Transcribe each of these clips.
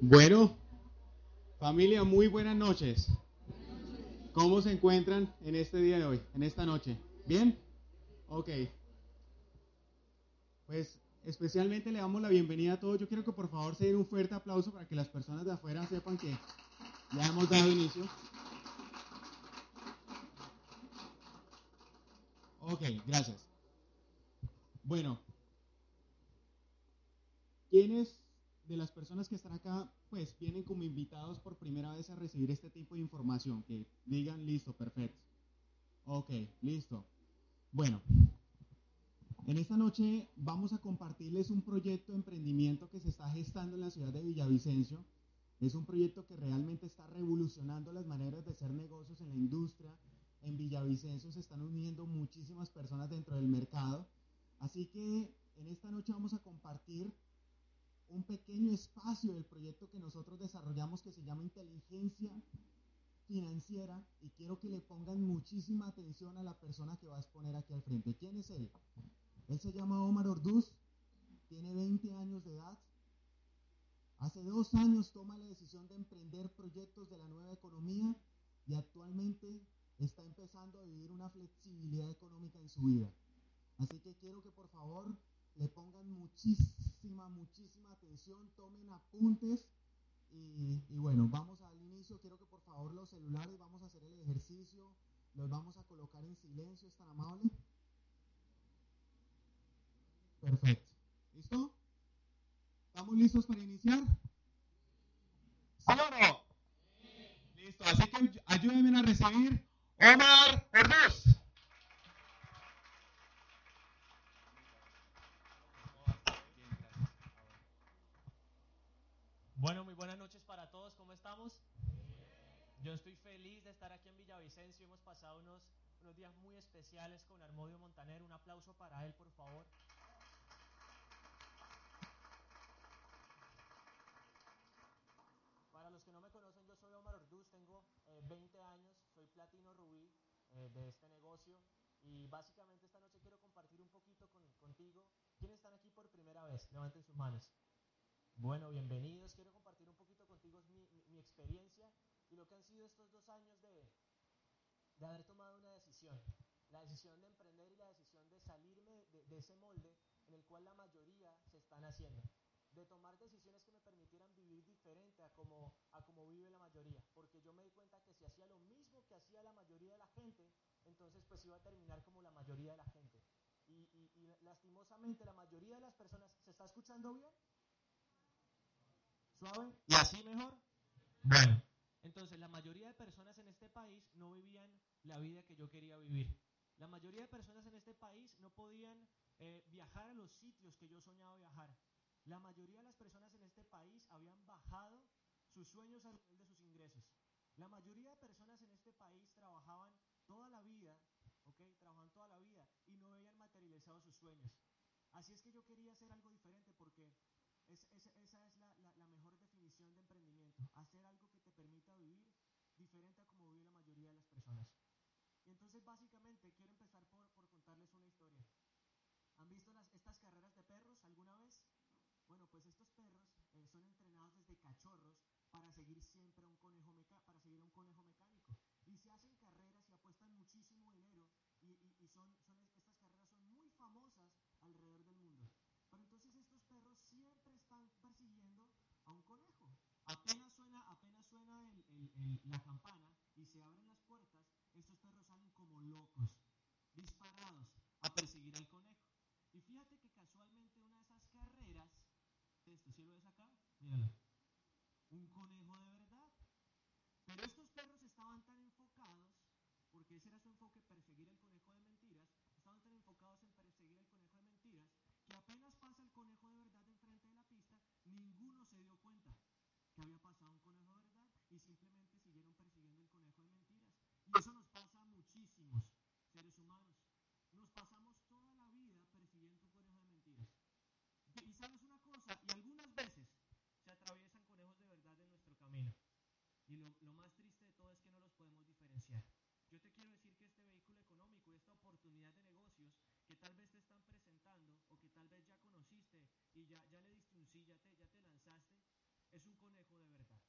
Bueno, familia, muy buenas noches. ¿Cómo se encuentran en este día de hoy, en esta noche? ¿Bien? Ok. Pues especialmente le damos la bienvenida a todos. Yo quiero que por favor se den un fuerte aplauso para que las personas de afuera sepan que ya hemos dado inicio. Ok, gracias. Bueno, ¿quiénes de las personas que están acá, pues vienen como invitados por primera vez a recibir este tipo de información? Que digan, listo, perfecto. Ok, listo. Bueno, en esta noche vamos a compartirles un proyecto de emprendimiento que se está gestando en la ciudad de Villavicencio. Es un proyecto que realmente está revolucionando las maneras de hacer negocios en la industria. En Villavicencio se están uniendo muchísimas personas dentro del mercado. Así que en esta noche vamos a compartir un pequeño espacio del proyecto que nosotros desarrollamos que se llama inteligencia financiera y quiero que le pongan muchísima atención a la persona que va a exponer aquí al frente. ¿Quién es él? Él se llama Omar Orduz, tiene 20 años de edad. Hace dos años toma la decisión de emprender proyectos de la nueva economía y actualmente está empezando a vivir una flexibilidad económica en su vida. Así que quiero que por favor le pongan muchísima, muchísima atención, tomen apuntes y, y, bueno, vamos al inicio. Quiero que por favor los celulares, vamos a hacer el ejercicio, los vamos a colocar en silencio, ¿es tan amable? Perfecto. ¿Listo? ¿Estamos listos para iniciar? ¿Sí? Listo, así que ayúdenme a recibir Omar Orduz. Bueno, muy buenas noches para todos, ¿cómo estamos? Yo estoy feliz de estar aquí en Villavicencio, hemos pasado unos, unos días muy especiales con Armodio Montaner, un aplauso para él, por favor. Para los que no me conocen, yo soy Omar Orduz, tengo eh, 20 años, soy platino rubí eh, de este negocio y básicamente esta noche quiero compartir un poquito con, contigo. ¿Quiénes están aquí por primera vez? Levanten sus manos. Bueno, bienvenidos. Quiero compartir un poquito contigo mi, experiencia y lo que han sido estos dos años de, de, haber tomado una decisión. La decisión de emprender y la decisión de salirme de, ese molde en el cual la mayoría se están haciendo. De tomar decisiones que me permitieran vivir diferente a como, a como vive la mayoría. Porque yo me di cuenta que si hacía lo mismo que hacía la mayoría de la gente, entonces pues iba a terminar como la mayoría de la gente. Y lastimosamente la mayoría de las personas, ¿se está escuchando bien? ¿Suave? ¿Y así mejor? Bueno. Entonces, la mayoría de personas en este país no vivían la vida que yo quería vivir. La mayoría de personas en este país no podían eh, viajar a los sitios que yo soñaba viajar. La mayoría de las personas en este país habían bajado sus sueños a nivel de sus ingresos. La mayoría de personas en este país trabajaban toda la vida, ¿ok? Trabajaban toda la vida y no habían materializado sus sueños. Así es que yo quería hacer algo diferente porque es, es, esa es la, la, la, mejor definición de emprendimiento, hacer algo que te permita vivir diferente a como vive la mayoría de las personas. Y entonces básicamente quiero empezar por, por contarles una historia. ¿Han visto las, estas carreras de perros alguna vez? Bueno, pues estos perros eh, son entrenados desde cachorros para seguir siempre a un conejo meca para seguir a un conejo mecánico. Y se hacen carreras y apuestan muchísimo dinero y, y, y son, son, estas carreras son muy famosas alrededor del mundo. Pero entonces estos perros siempre están persiguiendo a un conejo. Apenas suena, apenas suena el, el, el, la campana y se abren las puertas, estos perros salen como locos, disparados a perseguir al conejo. Y fíjate que casualmente una de esas carreras, esto, ¿sí lo ves acá? Míralo. Un conejo de verdad. Pero estos perros estaban tan enfocados, porque ese era su enfoque, perseguir al conejo de mentiras, estaban tan enfocados en perseguir al conejo de mentiras, que apenas pasa el conejo de verdad enfrente de la pista, ninguno se dio cuenta que había pasado un conejo de verdad y simplemente siguieron persiguiendo el conejo de mentiras. Y eso nos pasa a muchísimos seres humanos. Nos pasamos toda la vida persiguiendo un de mentiras. Y sabes una cosa, y algunas veces se atraviesan conejos de verdad en nuestro camino. Y lo, lo más triste de todo es que no los podemos diferenciar. Yo te quiero decir que este vehículo económico, esta oportunidad de negocios que tal vez te y ya, ya le diste un sí, ya te, ya te lanzaste, es un conejo de verdad.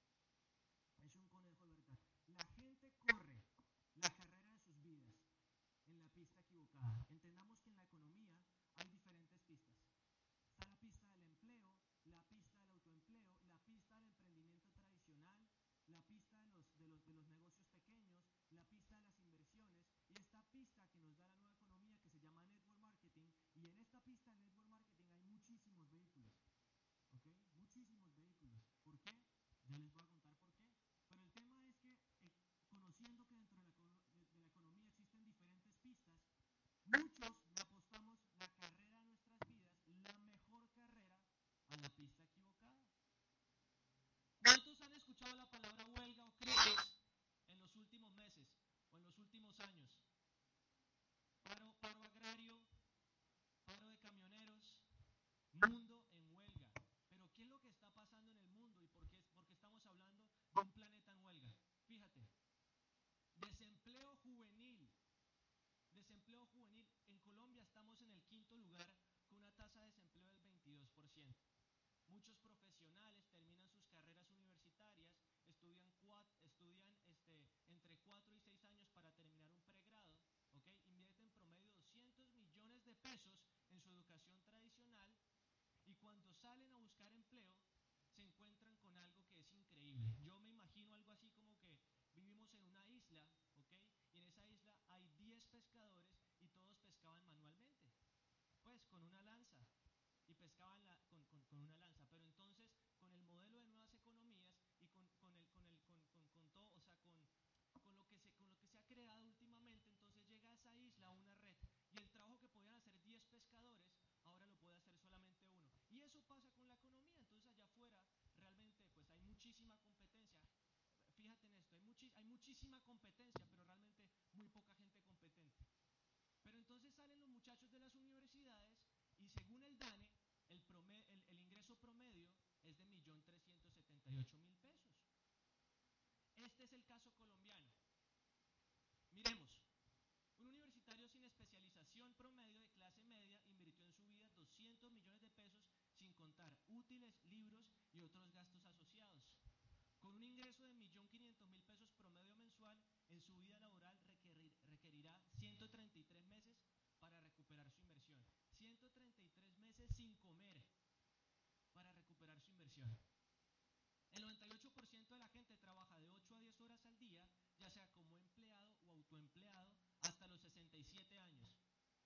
autoempleado hasta los 67 años.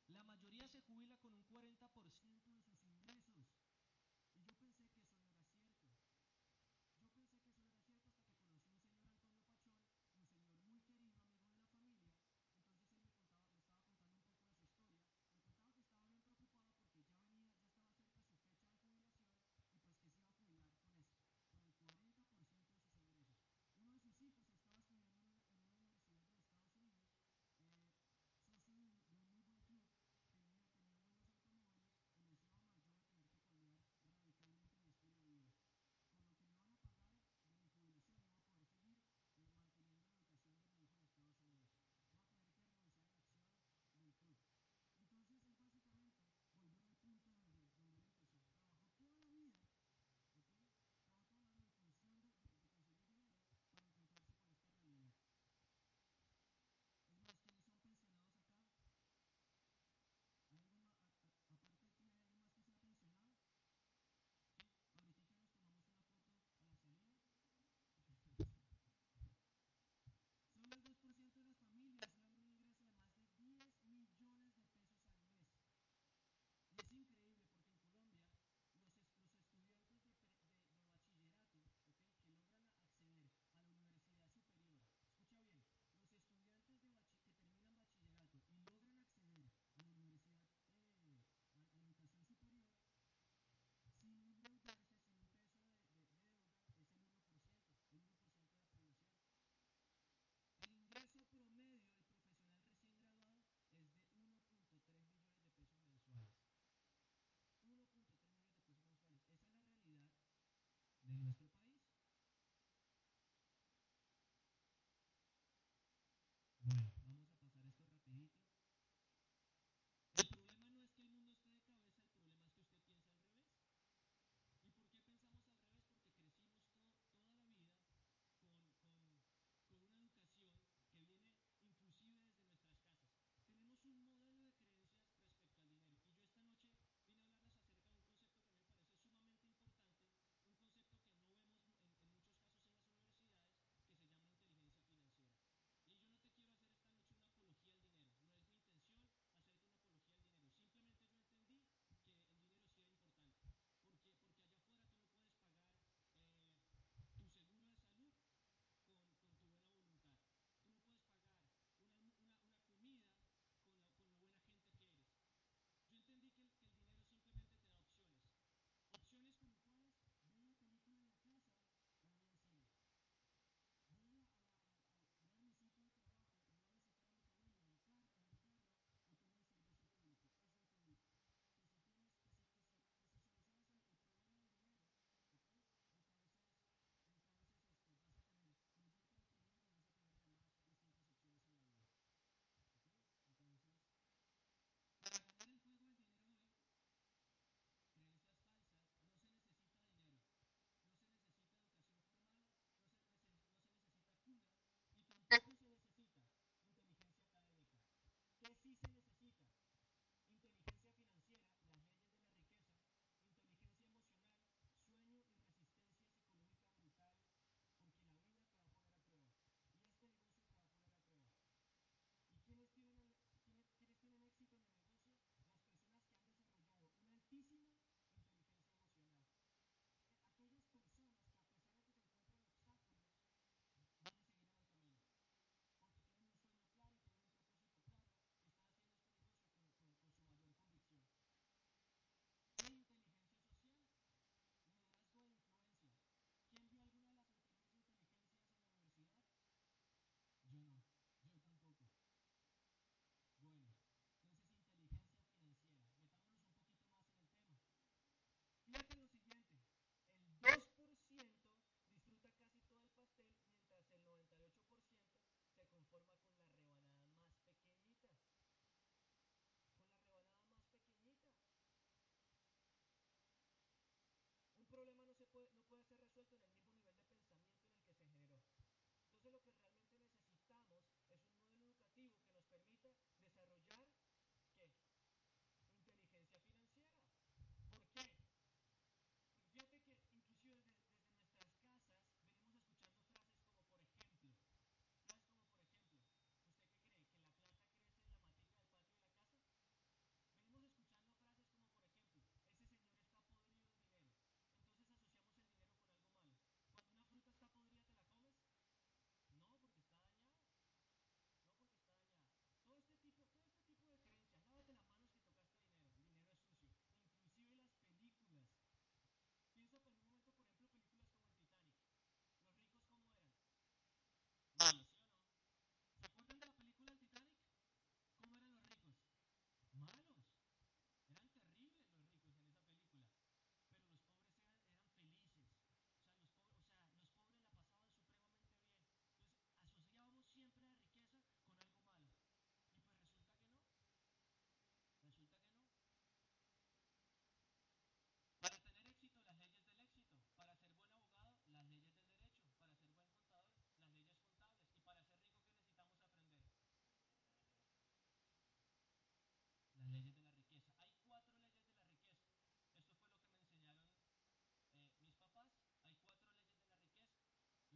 La mayoría se jubila con un 40% Mm.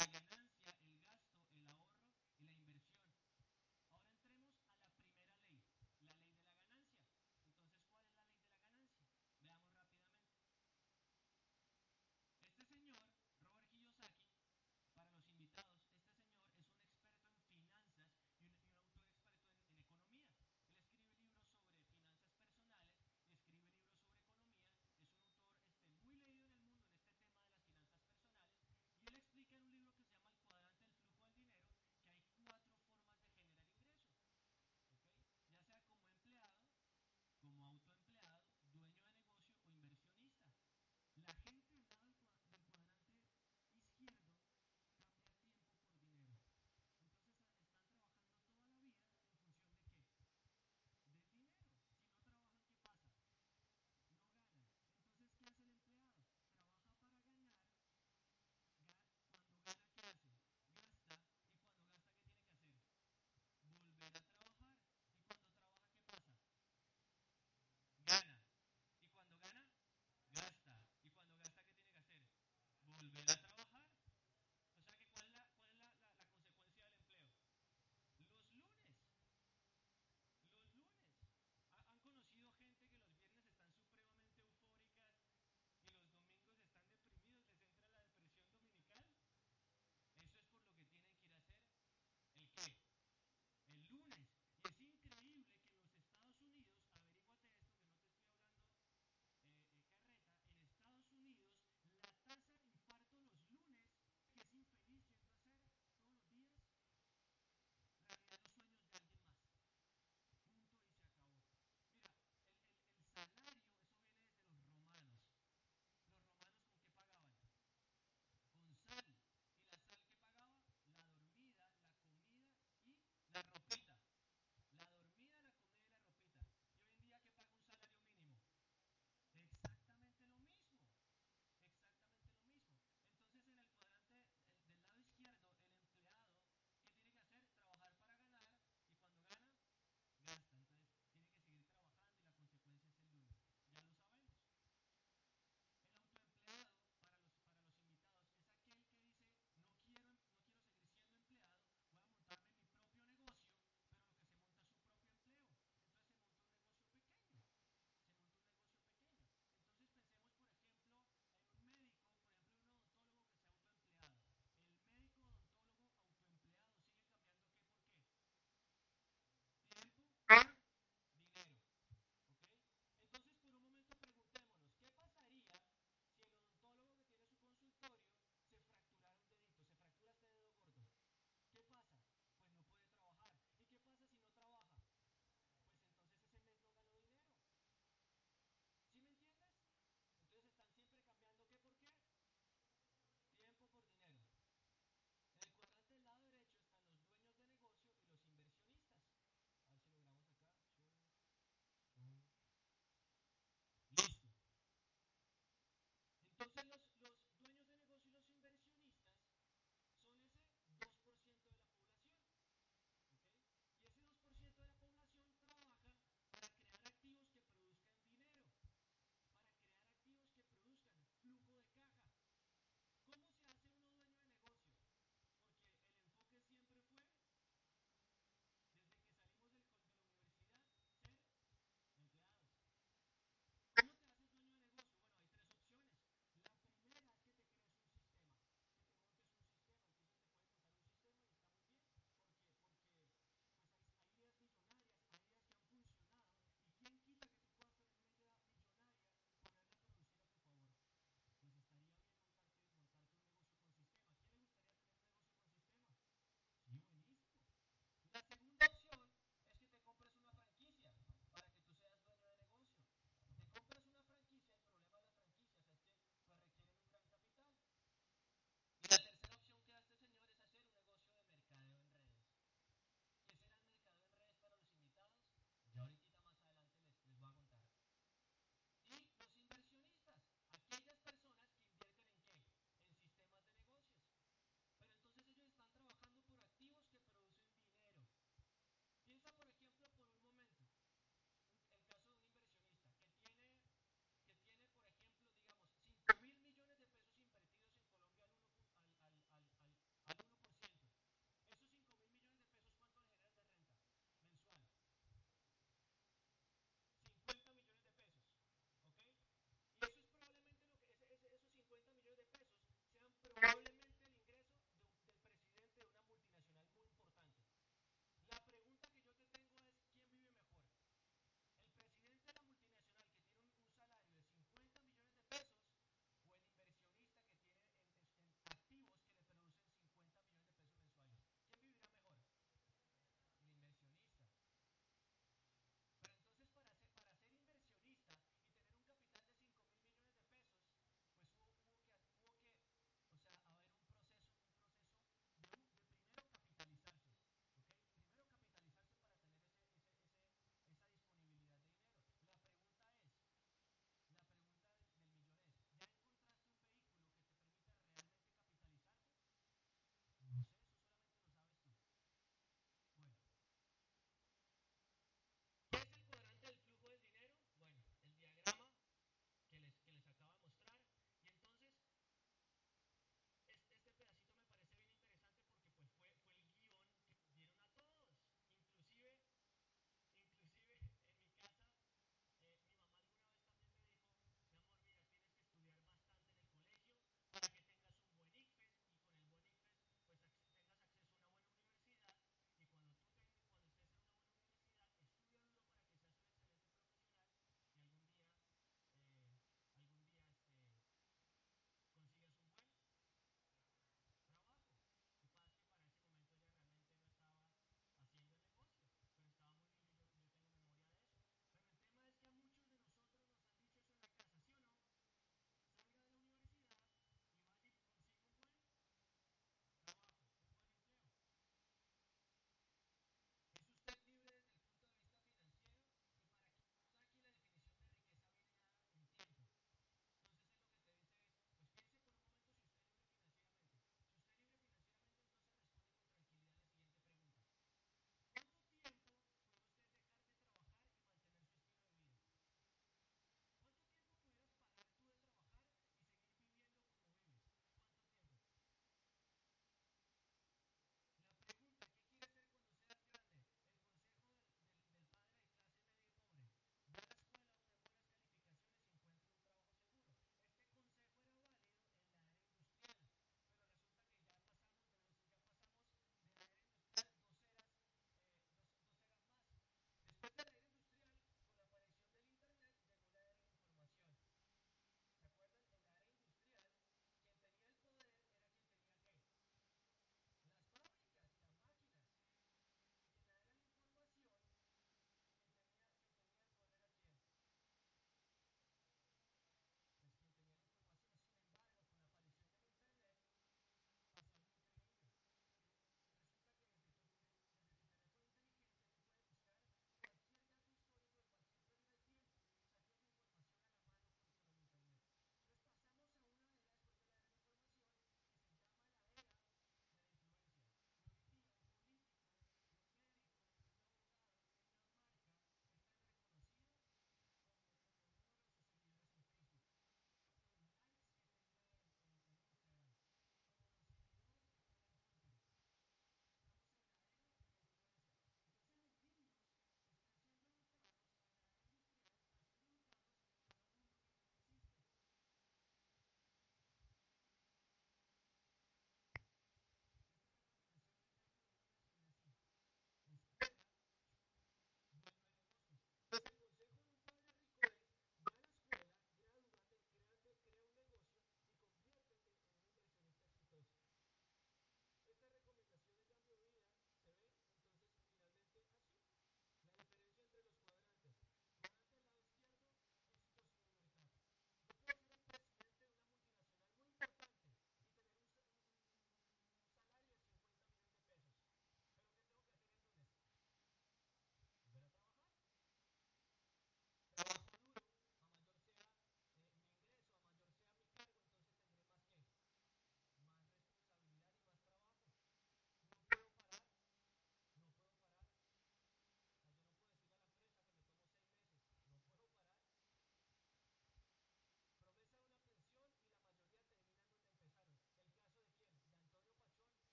ಬಂದಾಗ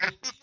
Thank you.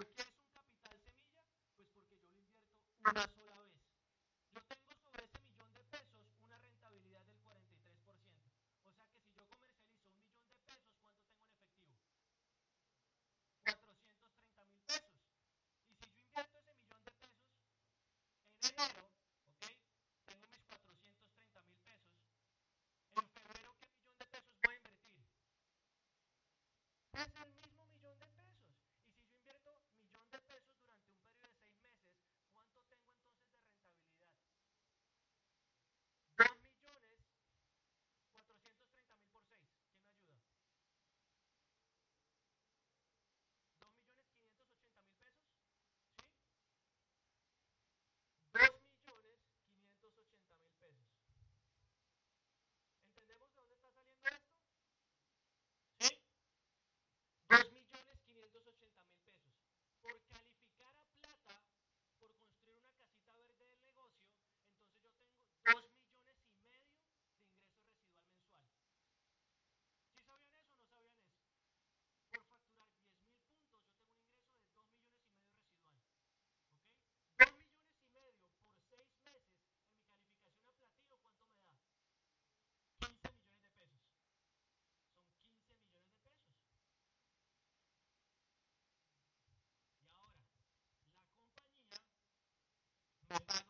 ¿Por qué es un capital semilla? Pues porque yo le invierto una sola preguntando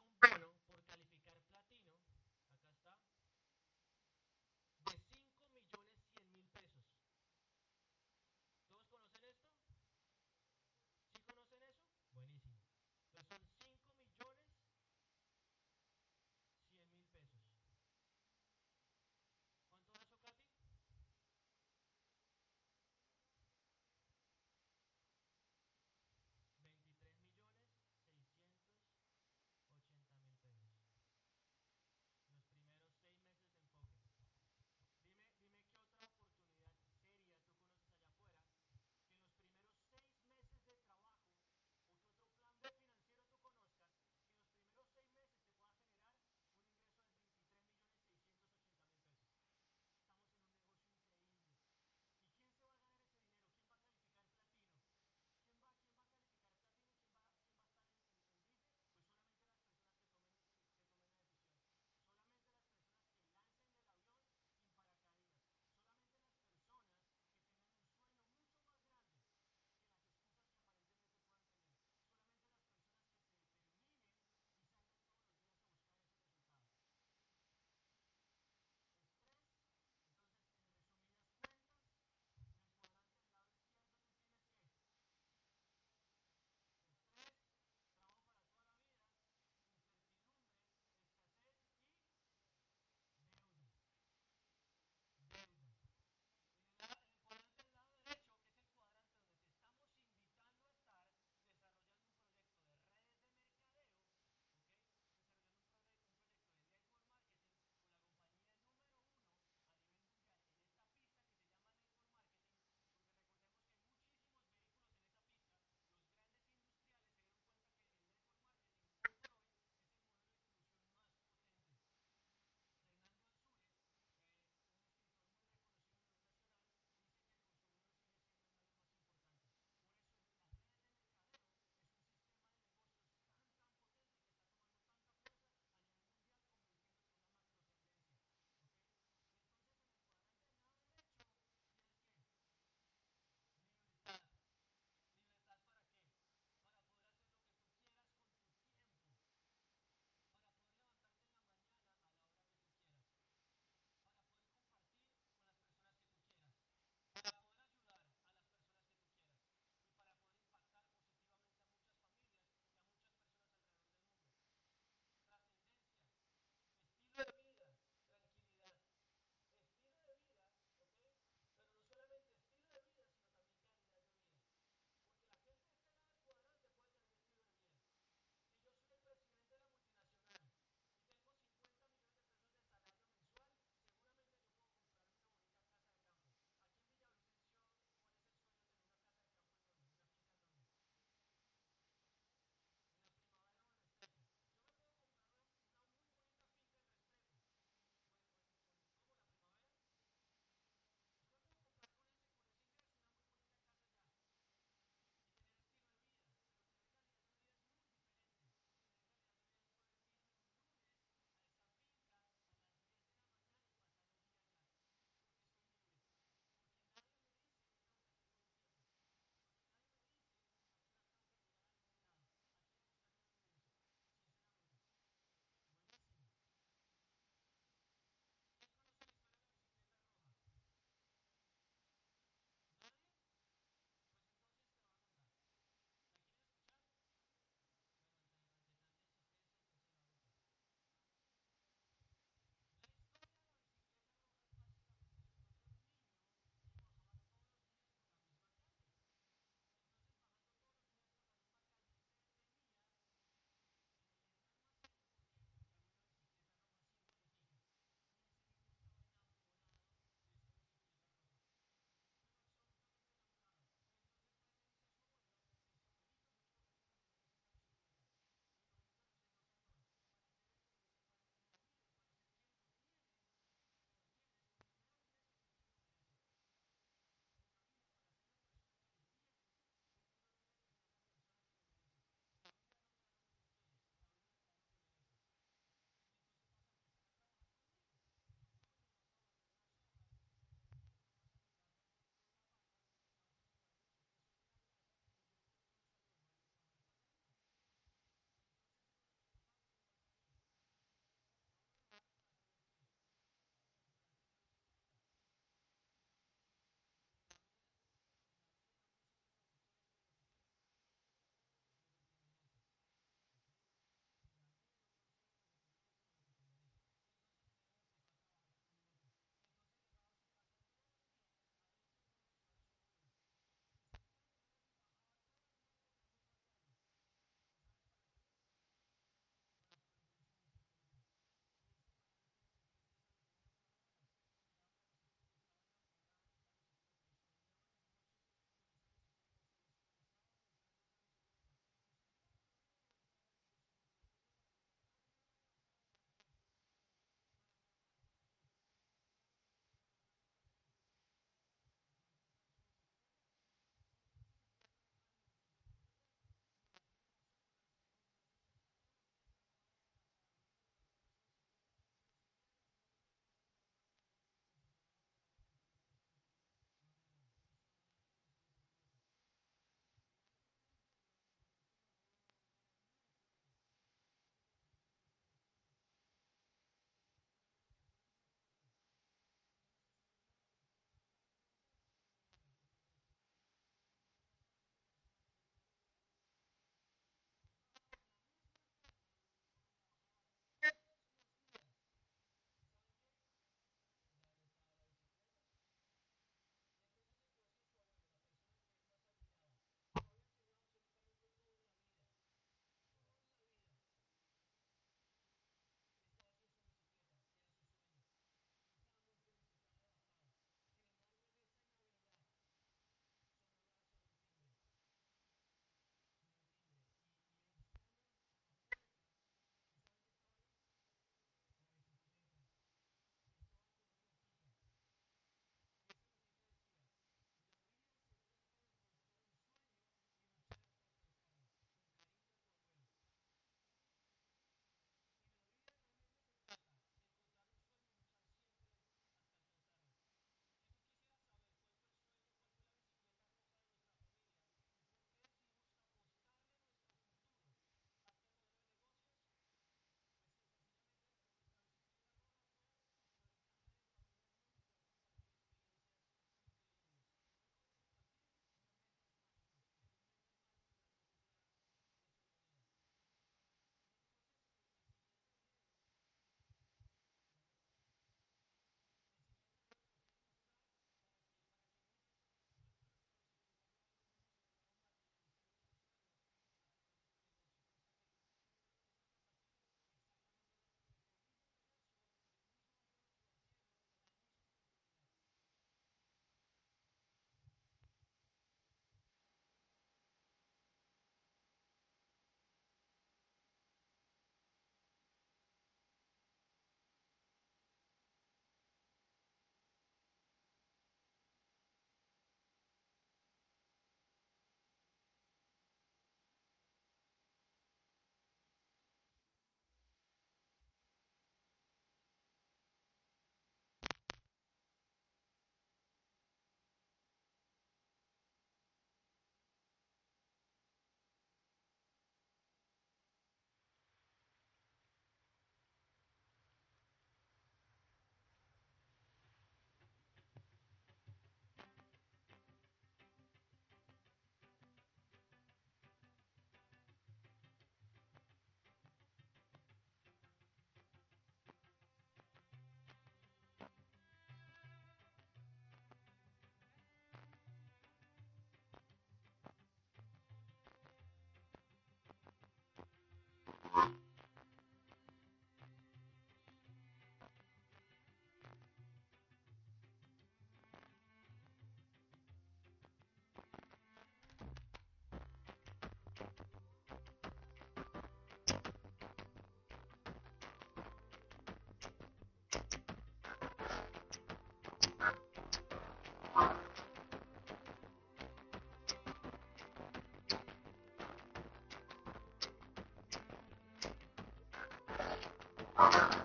Okay.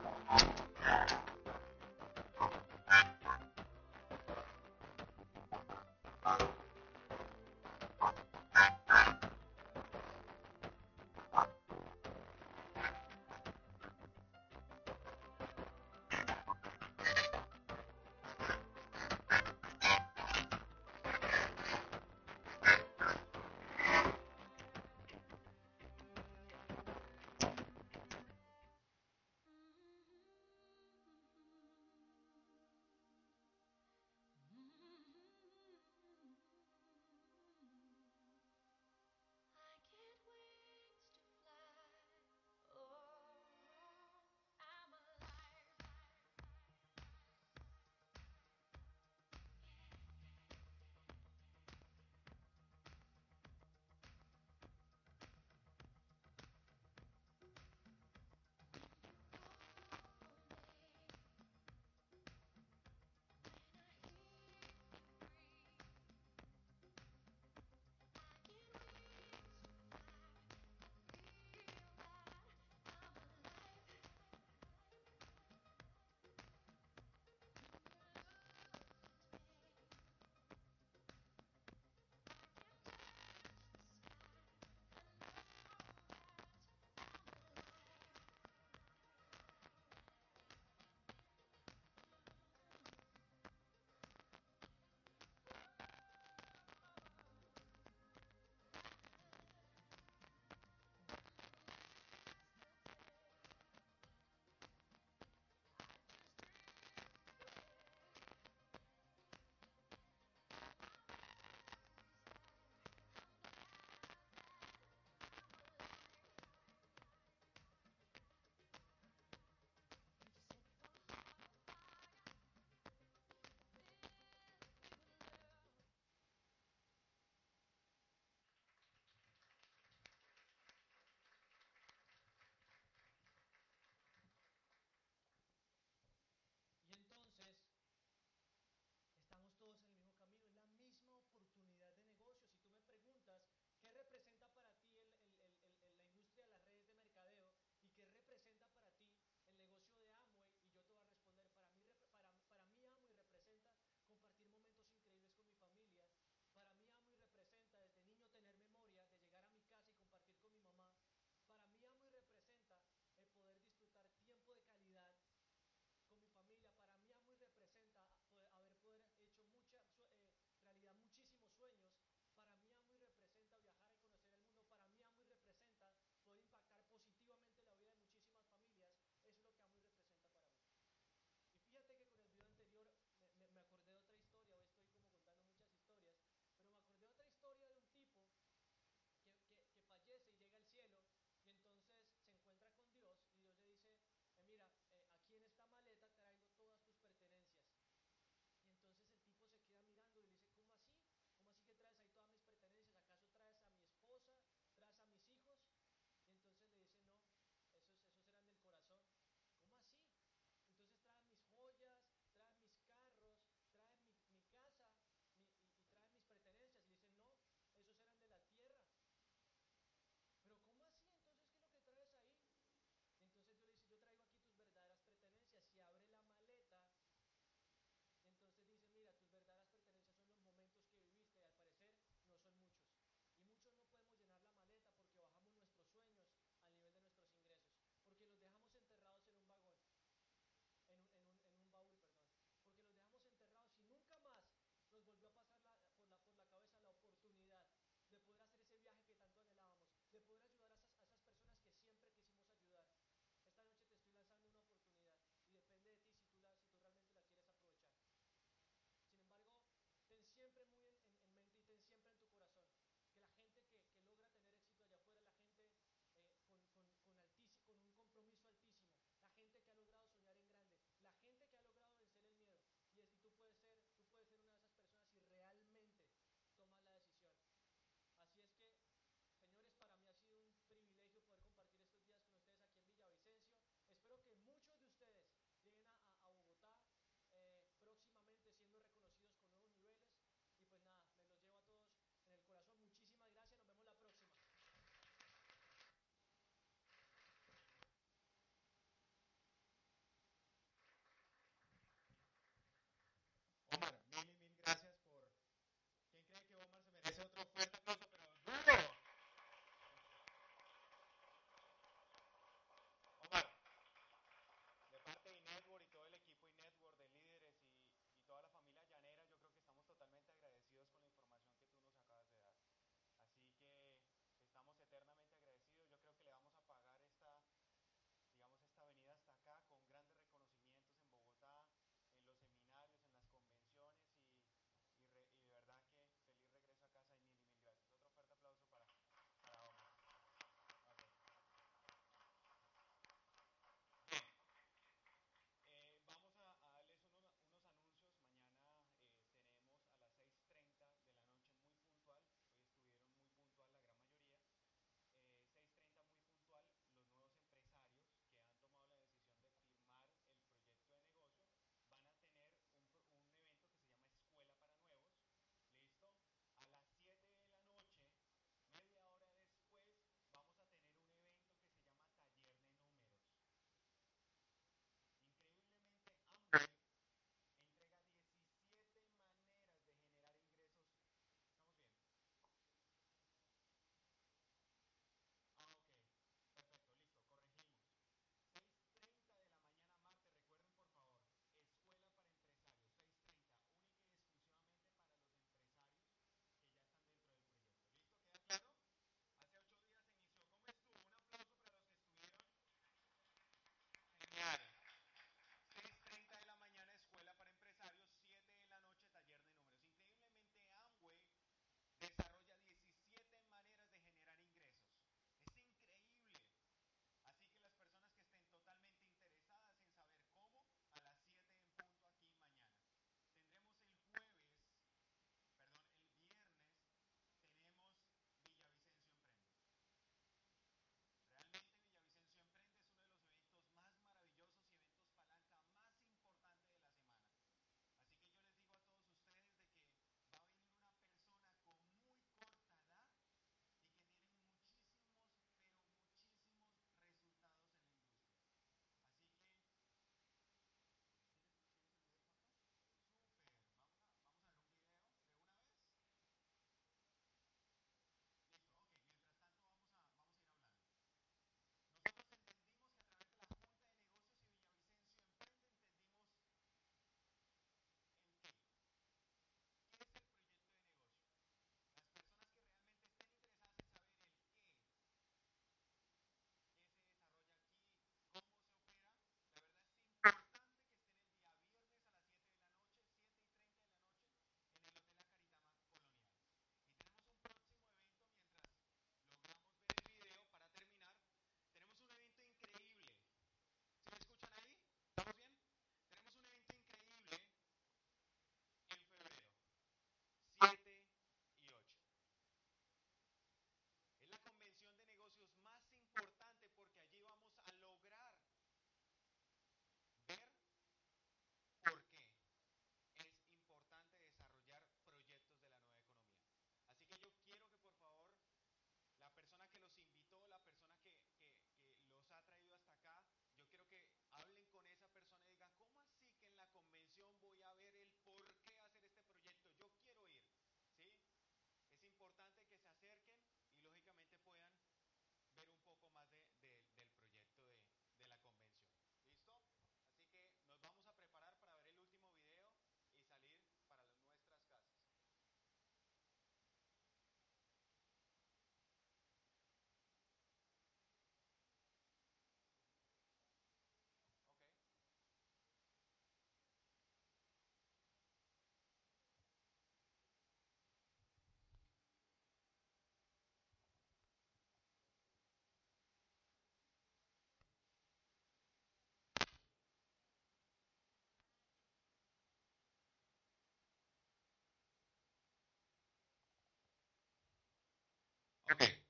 Ok.